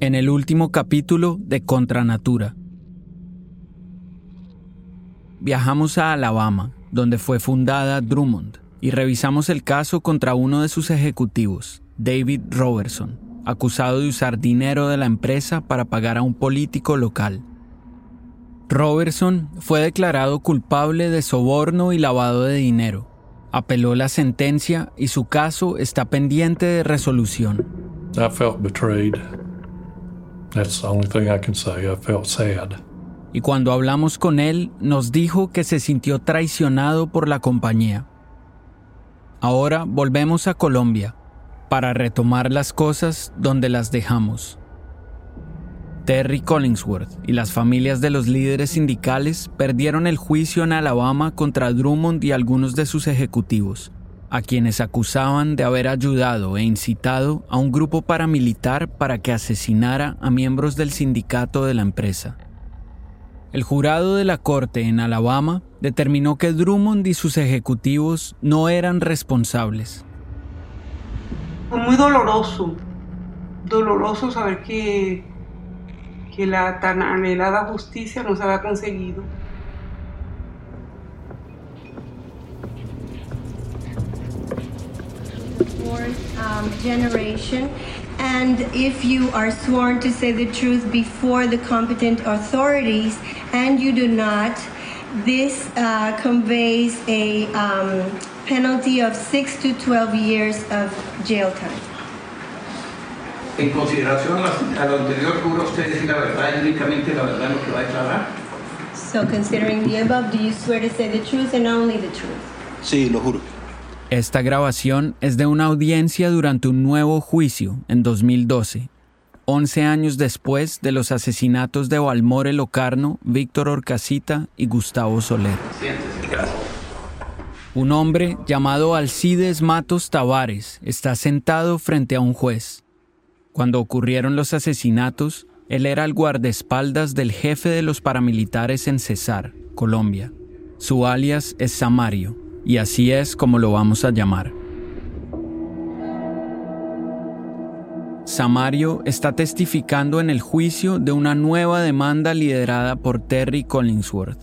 En el último capítulo de Contra Natura. Viajamos a Alabama, donde fue fundada Drummond, y revisamos el caso contra uno de sus ejecutivos, David Robertson, acusado de usar dinero de la empresa para pagar a un político local. Robertson fue declarado culpable de soborno y lavado de dinero. Apeló la sentencia y su caso está pendiente de resolución. I felt betrayed. That's the only thing I can say. I felt sad. Y cuando hablamos con él, nos dijo que se sintió traicionado por la compañía. Ahora volvemos a Colombia para retomar las cosas donde las dejamos. Terry Collingsworth y las familias de los líderes sindicales perdieron el juicio en Alabama contra Drummond y algunos de sus ejecutivos, a quienes acusaban de haber ayudado e incitado a un grupo paramilitar para que asesinara a miembros del sindicato de la empresa. El jurado de la corte en Alabama determinó que Drummond y sus ejecutivos no eran responsables. Fue muy doloroso, doloroso saber que, que la tan anhelada justicia no se había conseguido. Fourth um, generation. And if you are sworn to say the truth before the competent authorities and you do not, this uh, conveys a um, penalty of 6 to 12 years of jail time. En consideración a lo anterior, ¿jura usted decir la verdad y únicamente la verdad lo que va a declarar? So, considering the above, do you swear to say the truth and only the truth? Sí, lo juro. Esta grabación es de una audiencia durante un nuevo juicio en 2012, 11 años después de los asesinatos de Valmore Locarno, Víctor Orcasita y Gustavo Soler. Un hombre llamado Alcides Matos Tavares está sentado frente a un juez. Cuando ocurrieron los asesinatos, él era el guardaespaldas del jefe de los paramilitares en Cesar, Colombia. Su alias es Samario y así es como lo vamos a llamar. Samario está testificando en el juicio de una nueva demanda liderada por Terry Collingsworth,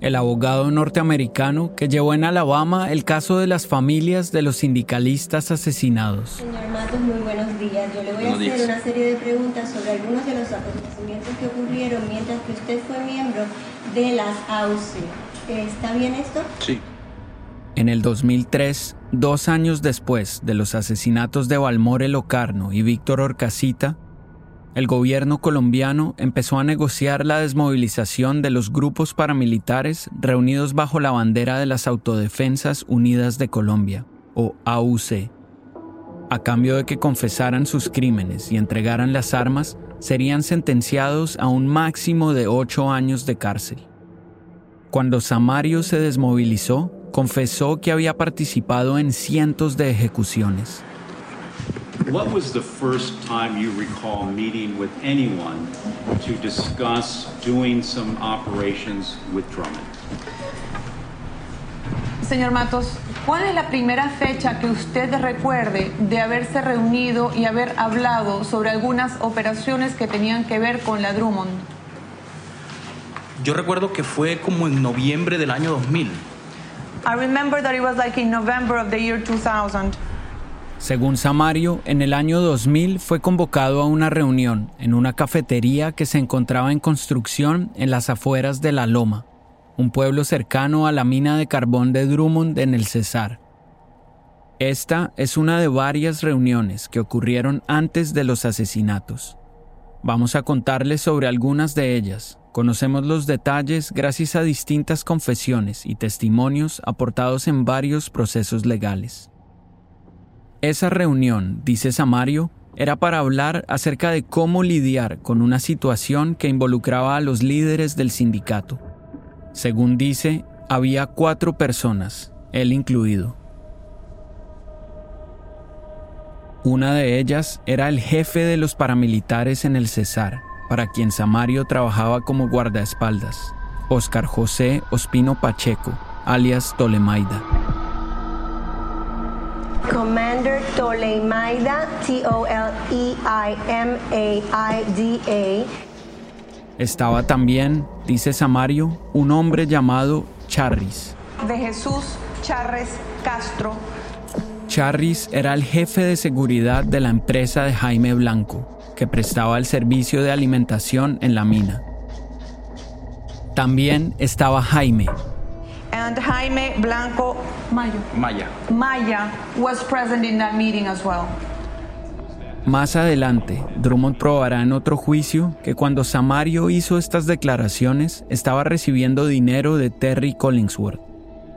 el abogado norteamericano que llevó en Alabama el caso de las familias de los sindicalistas asesinados. Señor Matos, muy buenos días. Yo le voy a hacer una serie de preguntas sobre algunos de los acontecimientos que ocurrieron mientras que usted fue miembro de las AUC. ¿Está bien esto? Sí. En el 2003, dos años después de los asesinatos de Valmore Locarno y Víctor Orcasita, el gobierno colombiano empezó a negociar la desmovilización de los grupos paramilitares reunidos bajo la bandera de las Autodefensas Unidas de Colombia, o AUC. A cambio de que confesaran sus crímenes y entregaran las armas, serían sentenciados a un máximo de ocho años de cárcel. Cuando Samario se desmovilizó, confesó que había participado en cientos de ejecuciones. What was the first time you recall meeting with anyone to discuss doing some operations with Drummond? Señor Matos, ¿cuál es la primera fecha que usted recuerde de haberse reunido y haber hablado sobre algunas operaciones que tenían que ver con la Drummond? Yo recuerdo que fue como en noviembre del año 2000. I remember that it was like in November of the year 2000. Según Samario, en el año 2000 fue convocado a una reunión en una cafetería que se encontraba en construcción en las afueras de La Loma, un pueblo cercano a la mina de carbón de Drummond en el Cesar. Esta es una de varias reuniones que ocurrieron antes de los asesinatos. Vamos a contarles sobre algunas de ellas, Conocemos los detalles gracias a distintas confesiones y testimonios aportados en varios procesos legales. Esa reunión, dice Samario, era para hablar acerca de cómo lidiar con una situación que involucraba a los líderes del sindicato. Según dice, había cuatro personas, él incluido. Una de ellas era el jefe de los paramilitares en el Cesar, para quien Samario trabajaba como guardaespaldas, Oscar José Ospino Pacheco, alias Tolemaida. Commander Tolemaida, T-O-L-E-I-M-A-I-D-A. Estaba también, dice Samario, un hombre llamado Charris. De Jesús Charres Castro. Charris era el jefe de seguridad de la empresa de Jaime Blanco, que prestaba el servicio de alimentación en la mina. También estaba Jaime. And Jaime Blanco Mayo. Maya. Maya was present in that meeting as well. Más adelante, Drummond probará en otro juicio que cuando Samario hizo estas declaraciones estaba recibiendo dinero de Terry Collingsworth.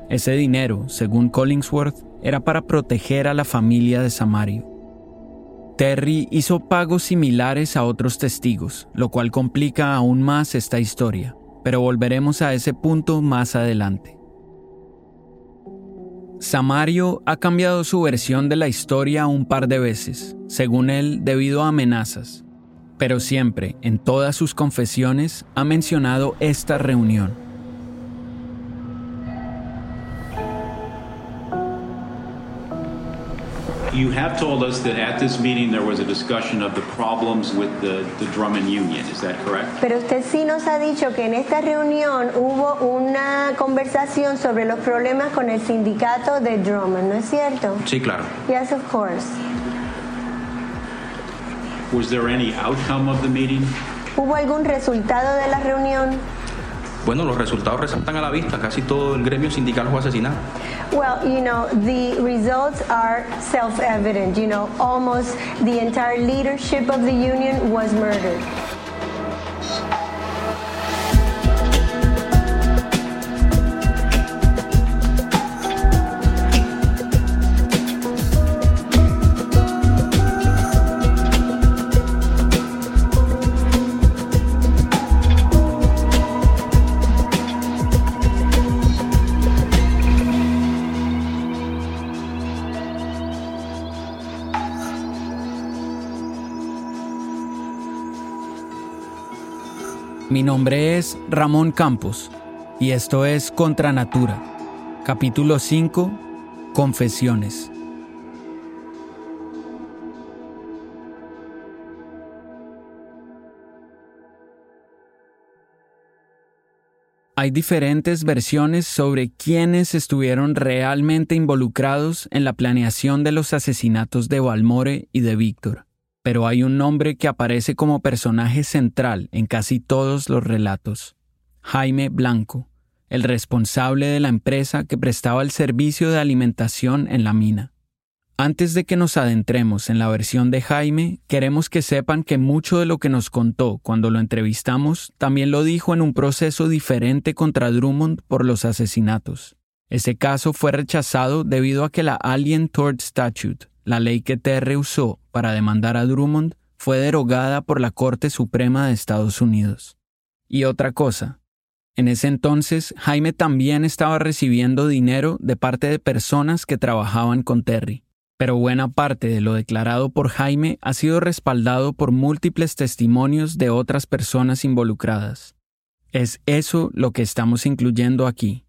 Ese dinero, según Collingsworth, era para proteger a la familia de Samario. Terry hizo pagos similares a otros testigos, lo cual complica aún más esta historia, pero volveremos a ese punto más adelante. Samario ha cambiado su versión de la historia un par de veces, según él debido a amenazas, pero siempre, en todas sus confesiones, ha mencionado esta reunión. You have told us that at this meeting there was a discussion of the problems with the, the Drummond Union. Is that correct? Pero usted sí nos ha dicho que en esta reunión hubo una conversación sobre los problemas con el sindicato de Drummond, ¿no es cierto? Sí, claro. Yes, of course. Was there any outcome of the meeting? ¿Hubo algún resultado de la reunión? Bueno, los resultados resaltan a la vista. Casi todo el gremio sindical fue asesinado. Well, you know, the results are self-evident. You know, almost the entire leadership of the union was murdered. Mi nombre es Ramón Campos y esto es Contra Natura, capítulo 5, Confesiones. Hay diferentes versiones sobre quiénes estuvieron realmente involucrados en la planeación de los asesinatos de Balmore y de Víctor pero hay un nombre que aparece como personaje central en casi todos los relatos. Jaime Blanco, el responsable de la empresa que prestaba el servicio de alimentación en la mina. Antes de que nos adentremos en la versión de Jaime, queremos que sepan que mucho de lo que nos contó cuando lo entrevistamos también lo dijo en un proceso diferente contra Drummond por los asesinatos. Ese caso fue rechazado debido a que la Alien Tort Statute, la ley que Terry usó para demandar a Drummond fue derogada por la Corte Suprema de Estados Unidos. Y otra cosa, en ese entonces Jaime también estaba recibiendo dinero de parte de personas que trabajaban con Terry, pero buena parte de lo declarado por Jaime ha sido respaldado por múltiples testimonios de otras personas involucradas. Es eso lo que estamos incluyendo aquí.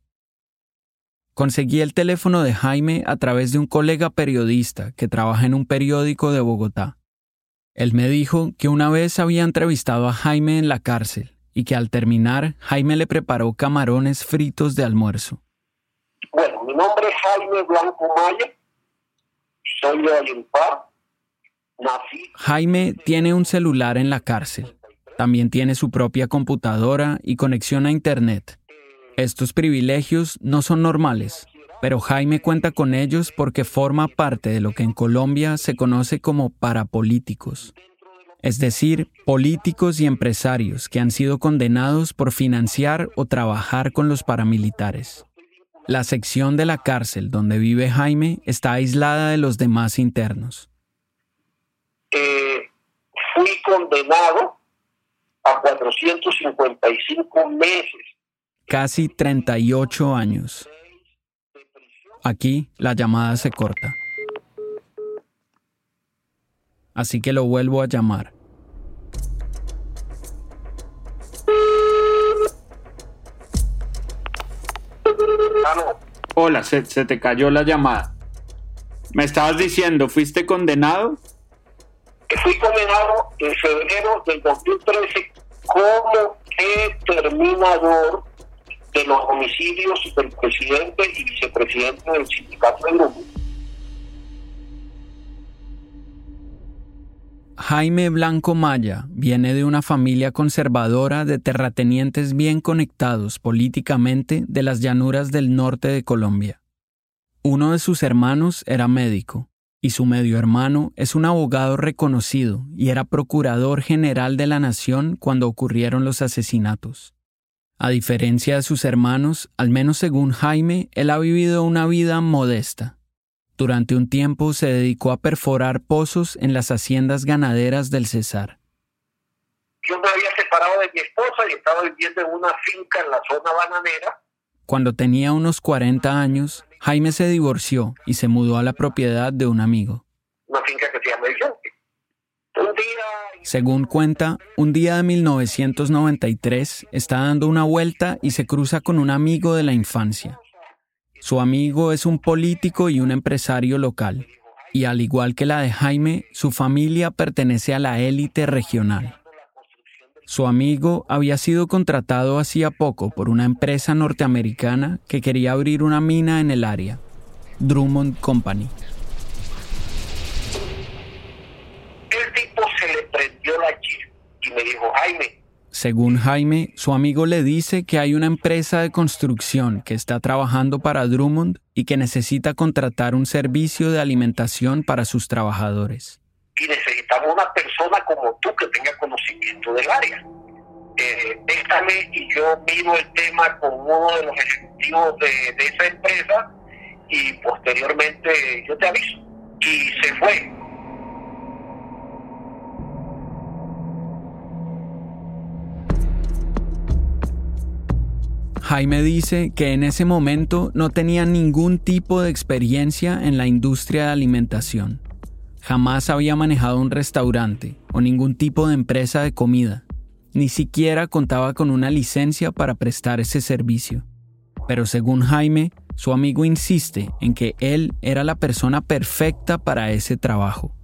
Conseguí el teléfono de Jaime a través de un colega periodista que trabaja en un periódico de Bogotá. Él me dijo que una vez había entrevistado a Jaime en la cárcel y que al terminar Jaime le preparó camarones fritos de almuerzo. Bueno, mi nombre es Jaime Blanco Maya, soy de Olimpar, nací... Jaime tiene un celular en la cárcel. También tiene su propia computadora y conexión a Internet. Estos privilegios no son normales, pero Jaime cuenta con ellos porque forma parte de lo que en Colombia se conoce como parapolíticos. es decir, políticos y empresarios que han sido condenados por financiar o trabajar con los paramilitares. La sección de la cárcel donde vive Jaime está aislada de los demás internos. Eh, fui condenado a 455 meses. Casi 38 años. Aquí la llamada se corta. Así que lo vuelvo a llamar. Hola, se, se te cayó la llamada. Me estabas diciendo, ¿fuiste condenado? Fui condenado en febrero del 2013 como determinador de los homicidios del presidente y vicepresidente del sindicato de grupo. Jaime Blanco Maya viene de una familia conservadora de terratenientes bien conectados políticamente de las llanuras del norte de Colombia. Uno de sus hermanos era médico y su medio hermano es un abogado reconocido y era procurador general de la nación cuando ocurrieron los asesinatos. A diferencia de sus hermanos, al menos según Jaime, él ha vivido una vida modesta. Durante un tiempo se dedicó a perforar pozos en las haciendas ganaderas del Cesar. Yo me había separado de mi esposa y estaba viviendo en una finca en la zona bananera. Cuando tenía unos 40 años, Jaime se divorció y se mudó a la propiedad de un amigo. Una finca que se llama El. Según cuenta, un día de 1993 está dando una vuelta y se cruza con un amigo de la infancia. Su amigo es un político y un empresario local, y al igual que la de Jaime, su familia pertenece a la élite regional. Su amigo había sido contratado hacía poco por una empresa norteamericana que quería abrir una mina en el área, Drummond Company. Tipo se le prendió la chispa y me dijo, Jaime, según Jaime, su amigo le dice que hay una empresa de construcción que está trabajando para Drummond y que necesita contratar un servicio de alimentación para sus trabajadores. Y necesitamos una persona como tú que tenga conocimiento del área. Eh, déjame y yo miro el tema con uno de los ejecutivos de, de esa empresa y posteriormente yo te aviso. Y se fue. Jaime dice que en ese momento no tenía ningún tipo de experiencia en la industria de alimentación. Jamás había manejado un restaurante o ningún tipo de empresa de comida. Ni siquiera contaba con una licencia para prestar ese servicio. Pero según Jaime, su amigo insiste en que él era la persona perfecta para ese trabajo.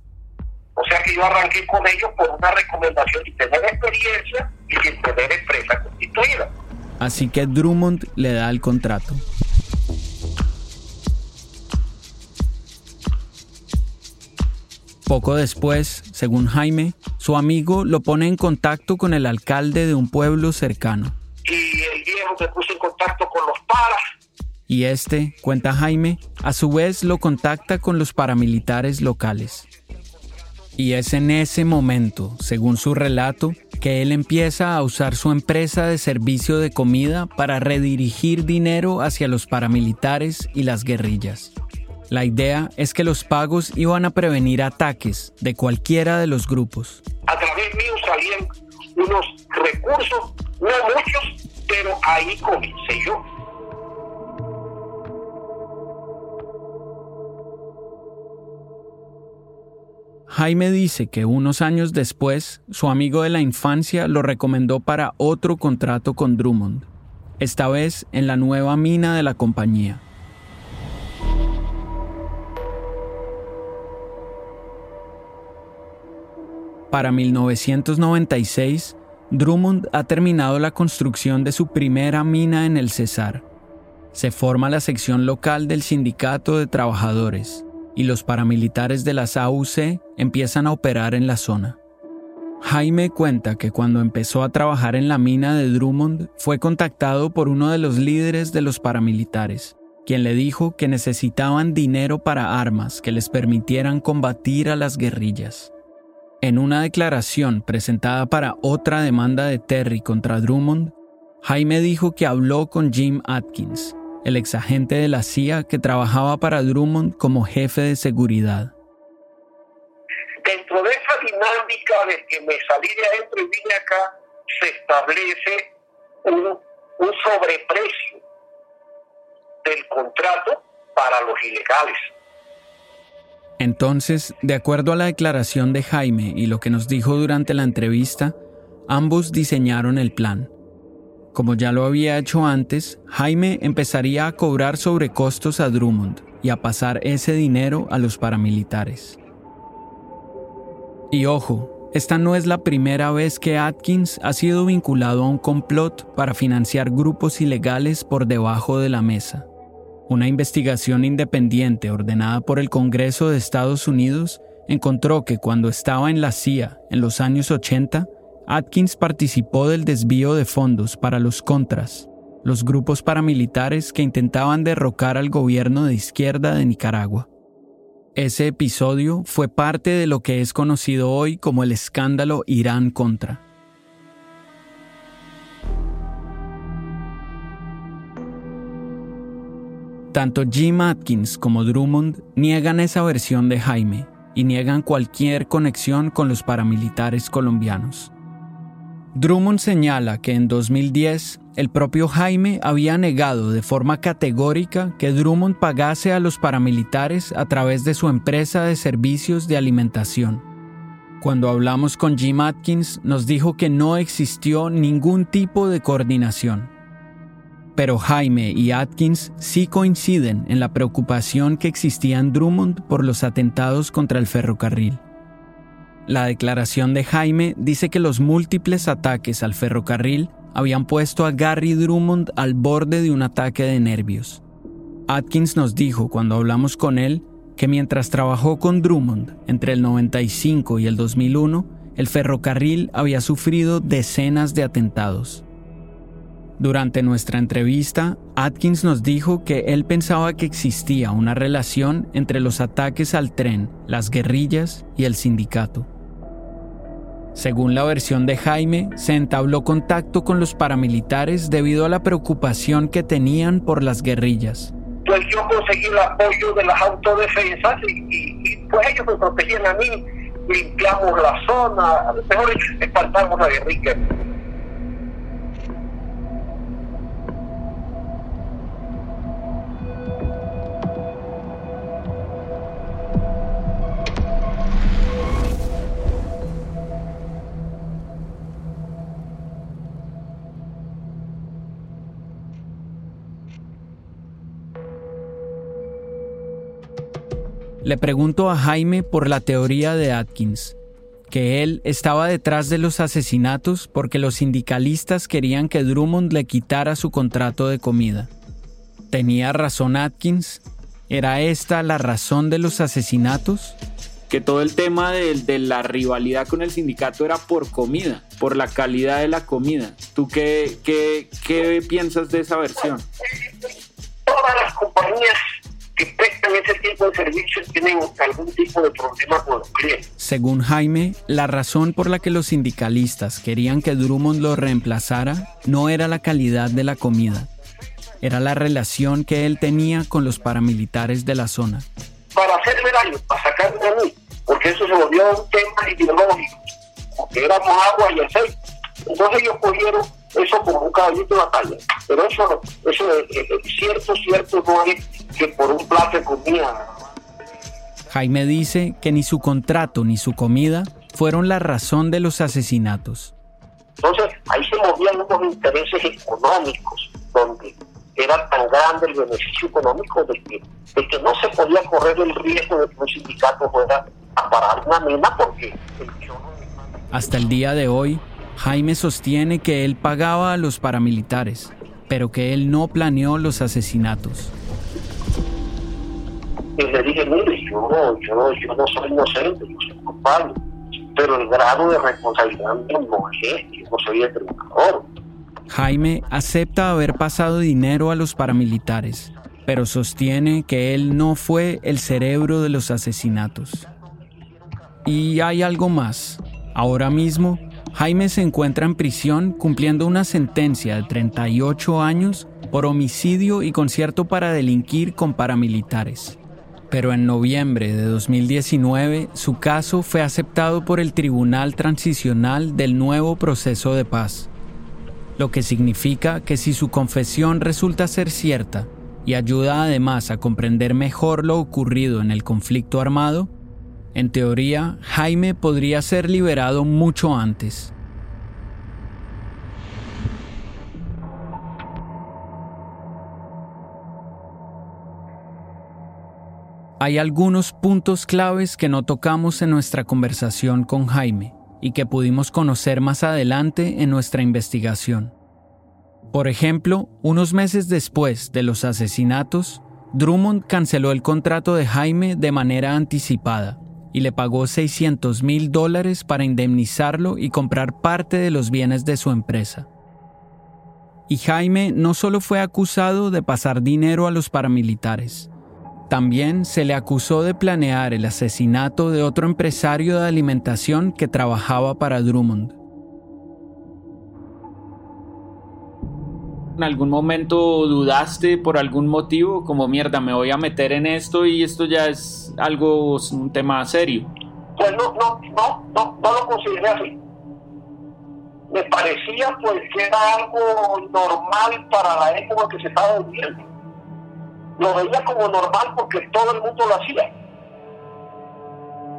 O sea que yo arranqué con ellos por una recomendación y tener experiencia y sin tener empresa constituida. Así que Drummond le da el contrato. Poco después, según Jaime, su amigo lo pone en contacto con el alcalde de un pueblo cercano. Y el viejo se puso en contacto con los paras. Y este, cuenta Jaime, a su vez lo contacta con los paramilitares locales. Y es en ese momento, según su relato, que él empieza a usar su empresa de servicio de comida para redirigir dinero hacia los paramilitares y las guerrillas. La idea es que los pagos iban a prevenir ataques de cualquiera de los grupos. A través mío salían unos recursos, no muchos, pero ahí comencé yo. Jaime dice que unos años después, su amigo de la infancia lo recomendó para otro contrato con Drummond, esta vez en la nueva mina de la compañía. Para 1996, Drummond ha terminado la construcción de su primera mina en el Cesar. Se forma la sección local del Sindicato de Trabajadores y los paramilitares de las AUC empiezan a operar en la zona. Jaime cuenta que cuando empezó a trabajar en la mina de Drummond fue contactado por uno de los líderes de los paramilitares, quien le dijo que necesitaban dinero para armas que les permitieran combatir a las guerrillas. En una declaración presentada para otra demanda de Terry contra Drummond, Jaime dijo que habló con Jim Atkins, el exagente de la CIA que trabajaba para Drummond como jefe de seguridad. Dentro de esa dinámica de que me salí de adentro y vine acá, se establece un, un sobreprecio del contrato para los ilegales. Entonces, de acuerdo a la declaración de Jaime y lo que nos dijo durante la entrevista, ambos diseñaron el plan. Como ya lo había hecho antes, Jaime empezaría a cobrar sobrecostos a Drummond y a pasar ese dinero a los paramilitares. Y ojo, esta no es la primera vez que Atkins ha sido vinculado a un complot para financiar grupos ilegales por debajo de la mesa. Una investigación independiente ordenada por el Congreso de Estados Unidos encontró que cuando estaba en la CIA en los años 80, Atkins participó del desvío de fondos para los Contras, los grupos paramilitares que intentaban derrocar al gobierno de izquierda de Nicaragua. Ese episodio fue parte de lo que es conocido hoy como el escándalo Irán Contra. Tanto Jim Atkins como Drummond niegan esa versión de Jaime y niegan cualquier conexión con los paramilitares colombianos. Drummond señala que en 2010 el propio Jaime había negado de forma categórica que Drummond pagase a los paramilitares a través de su empresa de servicios de alimentación. Cuando hablamos con Jim Atkins nos dijo que no existió ningún tipo de coordinación. Pero Jaime y Atkins sí coinciden en la preocupación que existía en Drummond por los atentados contra el ferrocarril. La declaración de Jaime dice que los múltiples ataques al ferrocarril habían puesto a Gary Drummond al borde de un ataque de nervios. Atkins nos dijo cuando hablamos con él que mientras trabajó con Drummond entre el 95 y el 2001, el ferrocarril había sufrido decenas de atentados. Durante nuestra entrevista, Atkins nos dijo que él pensaba que existía una relación entre los ataques al tren, las guerrillas y el sindicato. Según la versión de Jaime, se entabló contacto con los paramilitares debido a la preocupación que tenían por las guerrillas. Pues yo conseguí el apoyo de las autodefensas y, pues ellos me protegían a mí, limpiamos la zona, mejor dicho, espantamos la guerrilla. Le pregunto a Jaime por la teoría de Atkins, que él estaba detrás de los asesinatos porque los sindicalistas querían que Drummond le quitara su contrato de comida. ¿Tenía razón Atkins? ¿Era esta la razón de los asesinatos? Que todo el tema de, la rivalidad con el sindicato era por comida, por la calidad de la comida. ¿Tú qué, qué, qué piensas de esa versión? Todas las compañías que prestan ese tipo de servicios tienen algún tipo de problema con los clientes. Según Jaime, la razón por la que los sindicalistas querían que Drummond lo reemplazara no era la calidad de la comida, era la relación que él tenía con los paramilitares de la zona. Para hacerme daño, para sacarme a mí, porque eso se volvió un tema ideológico, porque éramos agua y aceite. Entonces ellos cogieron eso como un caballito de batalla. Pero eso, eso es, cierto, cierto no es que por un plato de comida. Jaime dice que ni su contrato ni su comida fueron la razón de los asesinatos. Entonces ahí se movían unos intereses económicos, donde era tan grande el beneficio económico de que, de que no se podía correr el riesgo de que un sindicato fuera a parar una mina porque Hasta el día de hoy, Jaime sostiene que él pagaba a los paramilitares, pero que él no planeó los asesinatos. Y le dije, mire, yo, yo, no soy inocente, yo soy culpable, pero el grado de responsabilidad no es, yo no soy el. Jaime acepta haber pasado dinero a los paramilitares, pero sostiene que él no fue el cerebro de los asesinatos. Y hay algo más. Ahora mismo, Jaime se encuentra en prisión cumpliendo una sentencia de 38 años por homicidio y concierto para delinquir con paramilitares. Pero en noviembre de 2019 su caso fue aceptado por el Tribunal Transicional del nuevo proceso de paz, lo que significa que si su confesión resulta ser cierta y ayuda además a comprender mejor lo ocurrido en el conflicto armado, en teoría Jaime podría ser liberado mucho antes. Hay algunos puntos claves que no tocamos en nuestra conversación con Jaime y que pudimos conocer más adelante en nuestra investigación. Por ejemplo, unos meses después de los asesinatos, Drummond canceló el contrato de Jaime de manera anticipada y le pagó 600 mil dólares para indemnizarlo y comprar parte de los bienes de su empresa. Y Jaime no solo fue acusado de pasar dinero a los paramilitares, también se le acusó de planear el asesinato de otro empresario de alimentación que trabajaba para Drummond. ¿En algún momento dudaste por algún motivo? Como mierda, me voy a meter en esto y esto ya es algo, un tema serio. Pues no, no, no, no, no lo consideré así. Me parecía pues que era algo normal para la época que se estaba viviendo lo veía como normal porque todo el mundo lo hacía.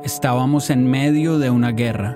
Estábamos en medio de una guerra.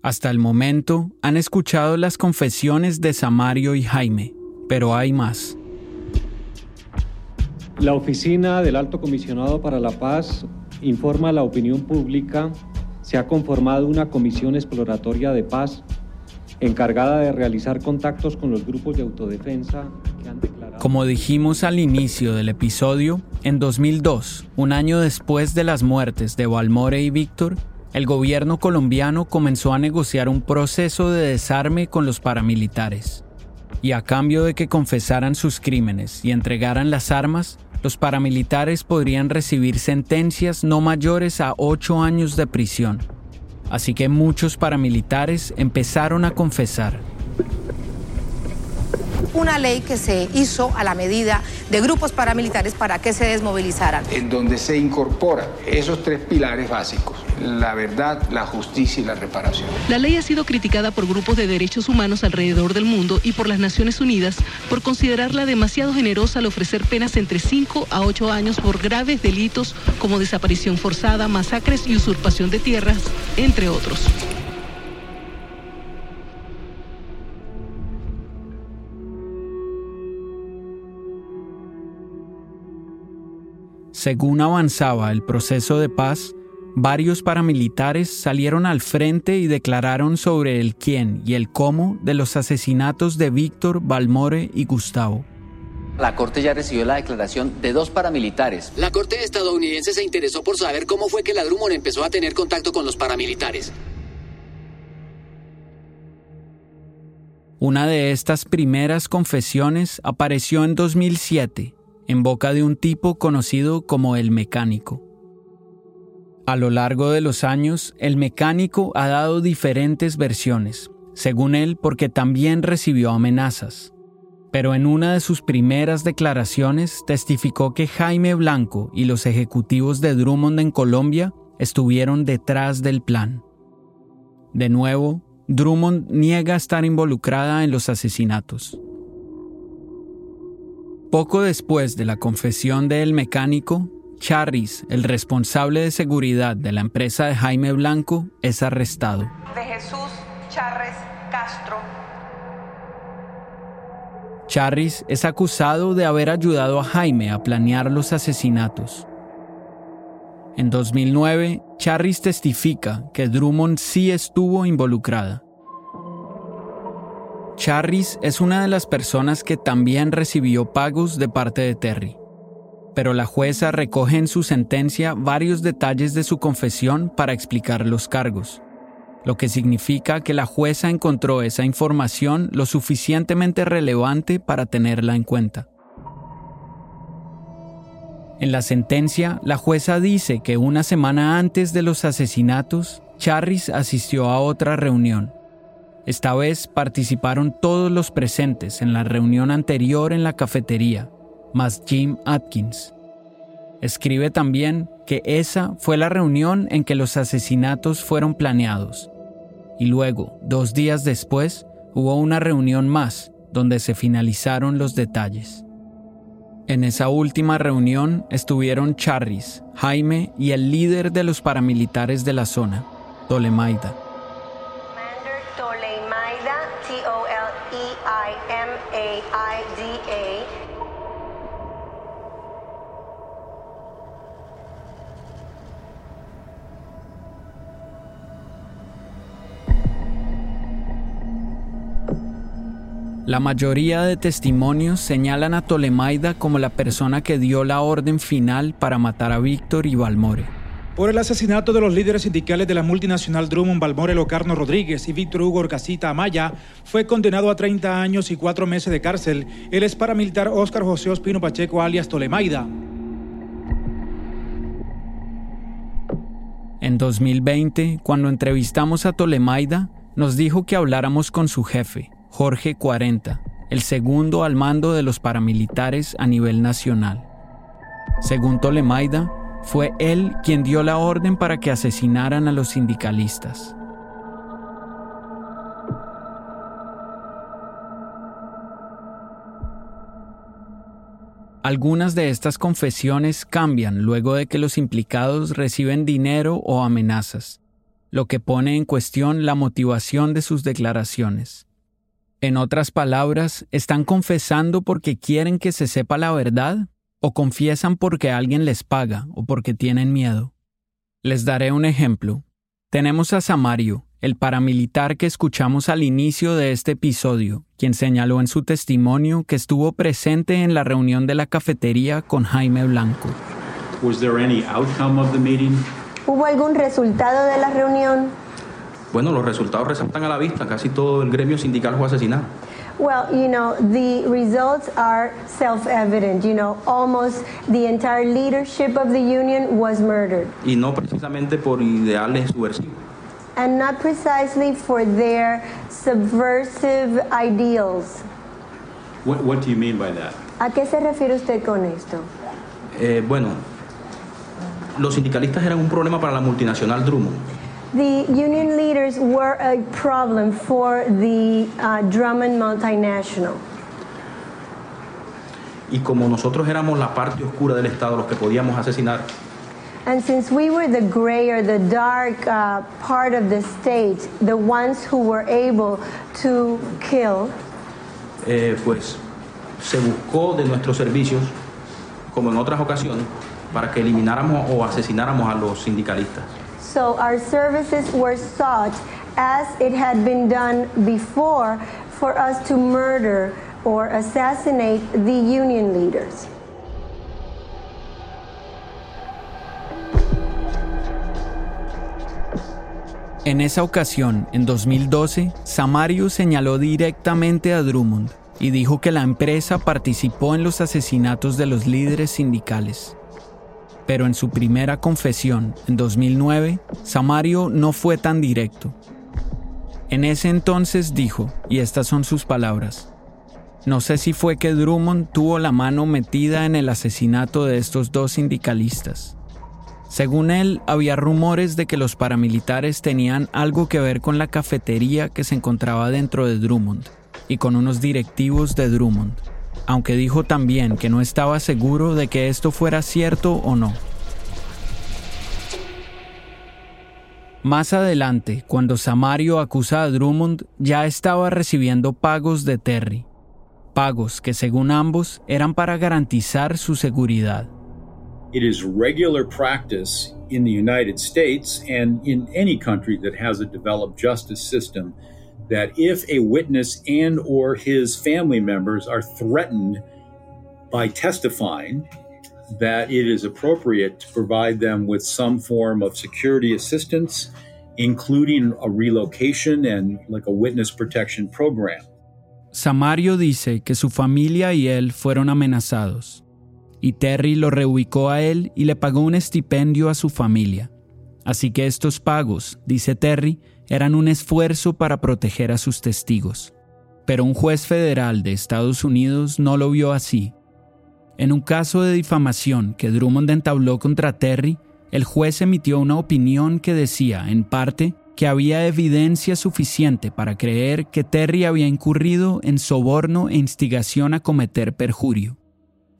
Hasta el momento han escuchado las confesiones de Samario y Jaime, pero hay más. La oficina del Alto Comisionado para la Paz informa a la opinión pública se ha conformado una comisión exploratoria de paz encargada de realizar contactos con los grupos de autodefensa que han declarado... Como dijimos al inicio del episodio, en 2002, un año después de las muertes de Balmore y Víctor, el gobierno colombiano comenzó a negociar un proceso de desarme con los paramilitares. Y a cambio de que confesaran sus crímenes y entregaran las armas, los paramilitares podrían recibir sentencias no mayores a ocho años de prisión así que muchos paramilitares empezaron a confesar. Una ley que se hizo a la medida de grupos paramilitares para que se desmovilizaran. En donde se incorporan esos tres pilares básicos, la verdad, la justicia y la reparación. La ley ha sido criticada por grupos de derechos humanos alrededor del mundo y por las Naciones Unidas por considerarla demasiado generosa al ofrecer penas entre 5 a 8 años por graves delitos como desaparición forzada, masacres y usurpación de tierras, entre otros. Según avanzaba el proceso de paz, varios paramilitares salieron al frente y declararon sobre el quién y el cómo de los asesinatos de Víctor, Balmore y Gustavo. La Corte ya recibió la declaración de dos paramilitares. La Corte estadounidense se interesó por saber cómo fue que la Drummond empezó a tener contacto con los paramilitares. Una de estas primeras confesiones apareció en 2007 en boca de un tipo conocido como el mecánico. A lo largo de los años, el mecánico ha dado diferentes versiones, según él porque también recibió amenazas. Pero en una de sus primeras declaraciones testificó que Jaime Blanco y los ejecutivos de Drummond en Colombia estuvieron detrás del plan. De nuevo, Drummond niega estar involucrada en los asesinatos. Poco después de la confesión del mecánico, Charris, el responsable de seguridad de la empresa de Jaime Blanco, es arrestado. De Jesús Charres Castro. Charris es acusado de haber ayudado a Jaime a planear los asesinatos. En 2009, Charris testifica que Drummond sí estuvo involucrada. Charris es una de las personas que también recibió pagos de parte de Terry pero la jueza recoge en su sentencia varios detalles de su confesión para explicar los cargos, lo que significa que la jueza encontró esa información lo suficientemente relevante para tenerla en cuenta. En la sentencia, la jueza dice que una semana antes de los asesinatos, Charris asistió a otra reunión. Esta vez participaron todos los presentes en la reunión anterior en la cafetería, más Jim Atkins. Escribe también que esa fue la reunión en que los asesinatos fueron planeados. Y luego, dos días después, hubo una reunión más donde se finalizaron los detalles. En esa última reunión estuvieron Charris, Jaime y el líder de los paramilitares de la zona, Tolemaida. La mayoría de testimonios señalan a Tolemaida como la persona que dio la orden final para matar a Víctor y Balmore. Por el asesinato de los líderes sindicales de la multinacional Drummond Balmore Locarno Rodríguez y Víctor Hugo Orcasita Amaya, fue condenado a 30 años y 4 meses de cárcel el ex paramilitar Óscar José Ospino Pacheco alias Tolemaida. En 2020, cuando entrevistamos a Tolemaida, nos dijo que habláramos con su jefe, Jorge 40, el segundo al mando de los paramilitares a nivel nacional. Según Tolemaida, fue él quien dio la orden para que asesinaran a los sindicalistas. Algunas de estas confesiones cambian luego de que los implicados reciben dinero o amenazas, lo que pone en cuestión la motivación de sus declaraciones. En otras palabras, ¿están confesando porque quieren que se sepa la verdad? ¿O confiesan porque alguien les paga o porque tienen miedo? Les daré un ejemplo. Tenemos a Samario, el paramilitar que escuchamos al inicio de este episodio, quien señaló en su testimonio que estuvo presente en la reunión de la cafetería con Jaime Blanco. ¿Hubo algún resultado de la reunión? Bueno, los resultados resaltan a la vista. Casi todo el gremio sindical fue asesinado. Well, you know, the results are self-evident. You know, almost the entire leadership of the union was murdered. Y no precisamente por ideales subversivos. And not precisely for their subversive ideals. What, what do you mean by that? ¿A qué se refiere usted con esto? Eh, bueno, los sindicalistas eran un problema para la multinacional Drummond. The union leaders were a problem for the uh, Drummond multinational. Y como nosotros éramos la parte oscura del Estado, los que podíamos asesinar, And since we were the gray or the dark uh, part of the state, the ones who were able to kill, eh, pues se buscó de nuestros servicios, como en otras ocasiones, para que elimináramos o asesináramos a los sindicalistas. So our services were sought as it had been done before for us to murder or assassinate the union leaders. En esa ocasión, en 2012, Samario señaló directamente a Drummond y dijo que la empresa participó en los asesinatos de los líderes sindicales. Pero en su primera confesión, en 2009, Samario no fue tan directo. En ese entonces dijo, y estas son sus palabras, no sé si fue que Drummond tuvo la mano metida en el asesinato de estos dos sindicalistas. Según él, había rumores de que los paramilitares tenían algo que ver con la cafetería que se encontraba dentro de Drummond y con unos directivos de Drummond, aunque dijo también que no estaba seguro de que esto fuera cierto o no. Más adelante, cuando Samario acusa a Drummond, ya estaba recibiendo pagos de Terry, pagos que según ambos eran para garantizar su seguridad. It is regular practice in the United States and in any country that has a developed justice system that if a witness and or his family members are threatened by testifying that it is appropriate to provide them with some form of security assistance including a relocation and like a witness protection program. Samario dice que su familia y él fueron amenazados y Terry lo reubicó a él y le pagó un estipendio a su familia. Así que estos pagos, dice Terry, eran un esfuerzo para proteger a sus testigos. Pero un juez federal de Estados Unidos no lo vio así. En un caso de difamación que Drummond entabló contra Terry, el juez emitió una opinión que decía, en parte, que había evidencia suficiente para creer que Terry había incurrido en soborno e instigación a cometer perjurio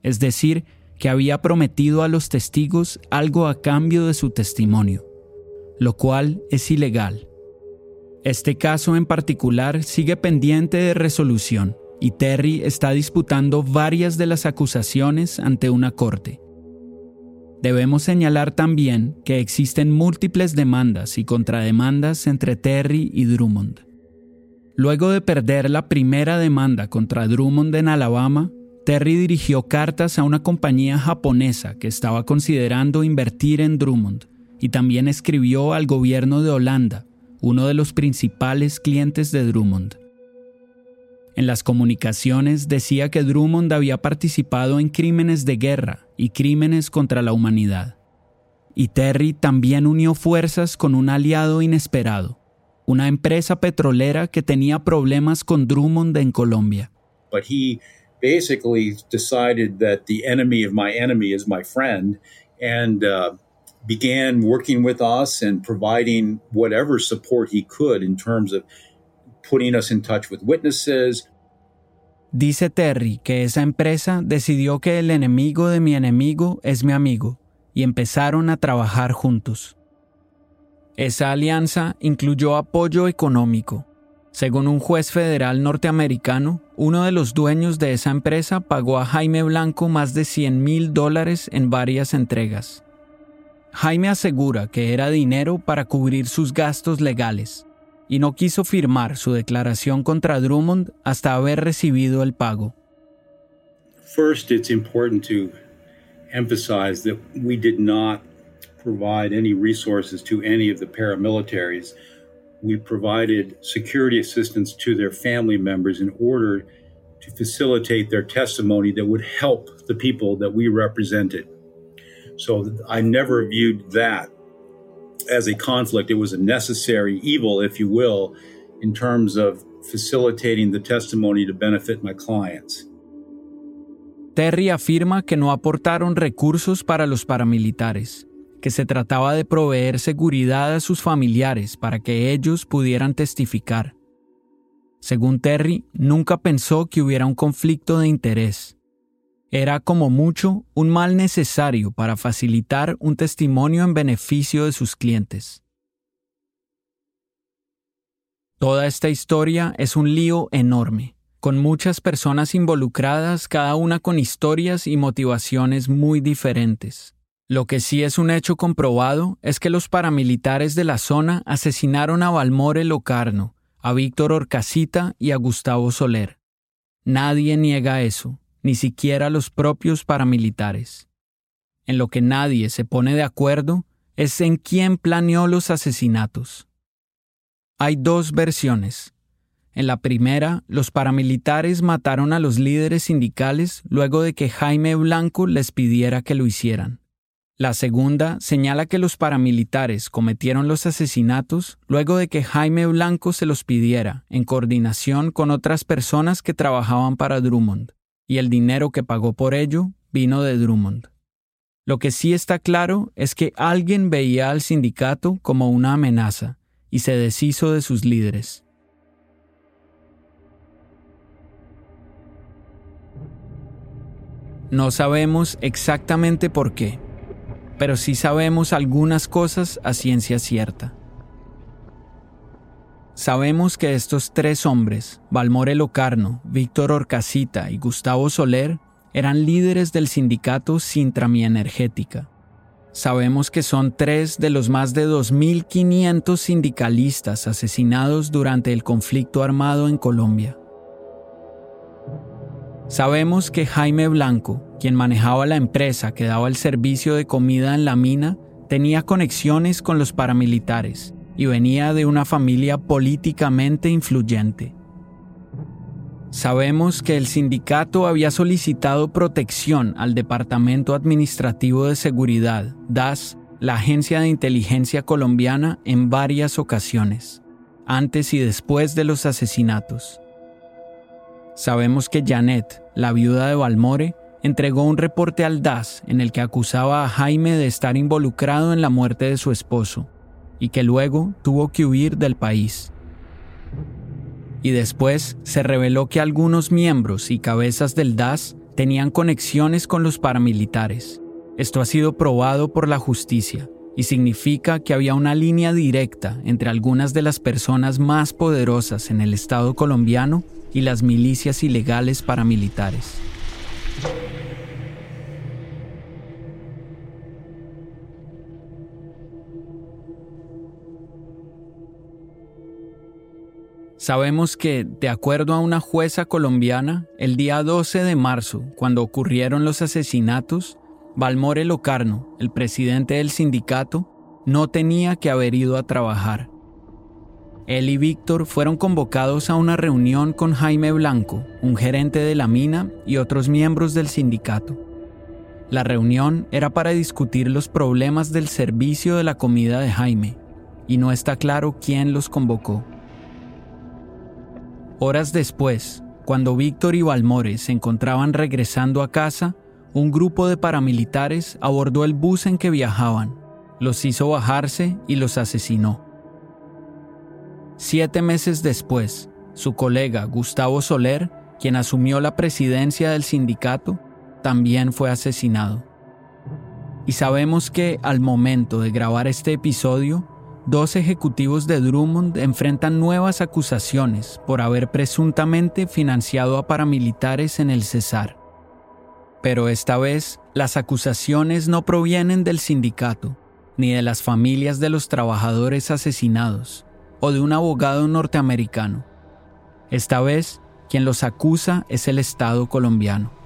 es decir, que había prometido a los testigos algo a cambio de su testimonio, lo cual es ilegal. Este caso en particular sigue pendiente de resolución y Terry está disputando varias de las acusaciones ante una corte. Debemos señalar también que existen múltiples demandas y contrademandas entre Terry y Drummond. Luego de perder la primera demanda contra Drummond en Alabama, Terry dirigió cartas a una compañía japonesa que estaba considerando invertir en Drummond y también escribió al gobierno de Holanda, uno de los principales clientes de Drummond. En las comunicaciones decía que Drummond había participado en crímenes de guerra y crímenes contra la humanidad. Y Terry también unió fuerzas con un aliado inesperado, una empresa petrolera que tenía problemas con Drummond en Colombia. basically decided that the enemy of my enemy is my friend and uh, began working with us and providing whatever support he could in terms of putting us in touch with witnesses. Dice Terry que esa empresa decidió que el enemigo de mi enemigo es mi amigo y empezaron a trabajar juntos. Esa alianza incluyó apoyo económico, según un juez federal norteamericano, uno de los dueños de esa empresa pagó a Jaime Blanco más de 100 mil dólares en varias entregas. Jaime asegura que era dinero para cubrir sus gastos legales y no quiso firmar su declaración contra Drummond hasta haber recibido el pago. First, it's important to emphasize that we did not provide any resources to any of the paramilitaries we provided security assistance to their family members in order to facilitate their testimony that would help the people that we represented. So I never viewed that as a conflict. It was a necessary evil, if you will, in terms of facilitating the testimony to benefit my clients. Terry afirma que no aportaron recursos para los paramilitares, que se trataba de proveer seguridad a sus familiares para que ellos pudieran testificar. Según Terry, nunca pensó que hubiera un conflicto de interés. Era como mucho un mal necesario para facilitar un testimonio en beneficio de sus clientes. Toda esta historia es un lío enorme, con muchas personas involucradas, cada una con historias y motivaciones muy diferentes. Lo que sí es un hecho comprobado es que los paramilitares de la zona asesinaron a Balmore Locarno, a Víctor Orcasita y a Gustavo Soler. Nadie niega eso, ni siquiera los propios paramilitares. En lo que nadie se pone de acuerdo es en quién planeó los asesinatos. Hay dos versiones. En la primera, los paramilitares mataron a los líderes sindicales luego de que Jaime Blanco les pidiera que lo hicieran. La segunda señala que los paramilitares cometieron los asesinatos luego de que Jaime Blanco se los pidiera, en coordinación con otras personas que trabajaban para Drummond, y el dinero que pagó por ello vino de Drummond. Lo que sí está claro es que alguien veía al sindicato como una amenaza y se deshizo de sus líderes. No sabemos exactamente por qué, pero sí sabemos algunas cosas a ciencia cierta. Sabemos que estos tres hombres, Valmore Locarno, Víctor Orcasita y Gustavo Soler, eran líderes del sindicato Sintrami Energética. Sabemos que son tres de los más de 2.500 sindicalistas asesinados durante el conflicto armado en Colombia. Sabemos que Jaime Blanco, quien manejaba la empresa que daba el servicio de comida en la mina, tenía conexiones con los paramilitares y venía de una familia políticamente influyente. Sabemos que el sindicato había solicitado protección al Departamento Administrativo de Seguridad, DAS, la Agencia de Inteligencia Colombiana, en varias ocasiones, antes y después de los asesinatos. Sabemos que Janet, la viuda de Balmore, entregó un reporte al DAS en el que acusaba a Jaime de estar involucrado en la muerte de su esposo y que luego tuvo que huir del país. Y después se reveló que algunos miembros y cabezas del DAS tenían conexiones con los paramilitares. Esto ha sido probado por la justicia y significa que había una línea directa entre algunas de las personas más poderosas en el Estado colombiano y las milicias ilegales paramilitares. Sabemos que, de acuerdo a una jueza colombiana, el día 12 de marzo, cuando ocurrieron los asesinatos, Balmore Locarno, el presidente del sindicato, no tenía que haber ido a trabajar. Él y Víctor fueron convocados a una reunión con Jaime Blanco, un gerente de la mina y otros miembros del sindicato. La reunión era para discutir los problemas del servicio de la comida de Jaime, y no está claro quién los convocó. Horas después, cuando Víctor y Balmore se encontraban regresando a casa, un grupo de paramilitares abordó el bus en que viajaban, los hizo bajarse y los asesinó. Siete meses después, su colega Gustavo Soler, quien asumió la presidencia del sindicato, también fue asesinado. Y sabemos que al momento de grabar este episodio, dos ejecutivos de Drummond enfrentan nuevas acusaciones por haber presuntamente financiado a paramilitares en el Cesar. Pero esta vez las acusaciones no provienen del sindicato, ni de las familias de los trabajadores asesinados, o de un abogado norteamericano. Esta vez, quien los acusa es el Estado colombiano.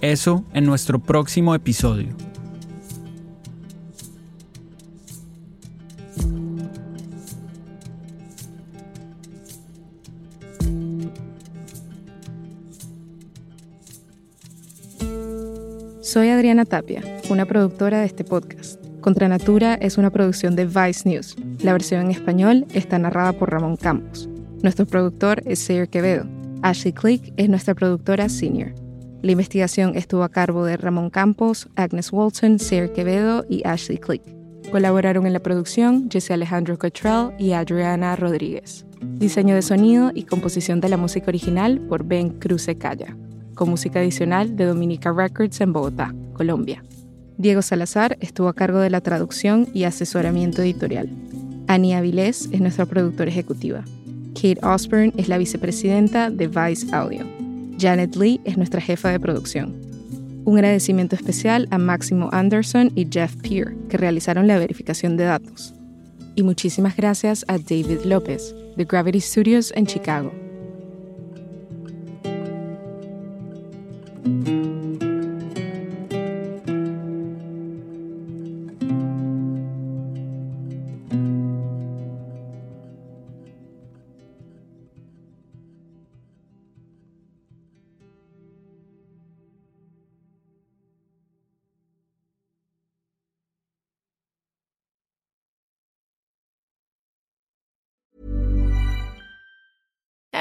Eso en nuestro próximo episodio. Soy Adriana Tapia, una productora de este podcast. Contra Natura es una producción de Vice News. La versión en español está narrada por Ramón Campos. Nuestro productor es Sayer Quevedo. Ashley Click es nuestra productora senior. La investigación estuvo a cargo de Ramón Campos, Agnes Walton, Sarah Quevedo y Ashley Click. Colaboraron en la producción Jesse Alejandro Cottrell y Adriana Rodríguez. Diseño de sonido y composición de la música original por Ben Cruce Calla, con música adicional de Dominica Records en Bogotá, Colombia. Diego Salazar estuvo a cargo de la traducción y asesoramiento editorial. Annie Avilés es nuestra productora ejecutiva. Kate Osborne es la vicepresidenta de Vice Audio. Janet Lee es nuestra jefa de producción. Un agradecimiento especial a Máximo Anderson y Jeff Peer, que realizaron la verificación de datos. Y muchísimas gracias a David López, de Gravity Studios en Chicago.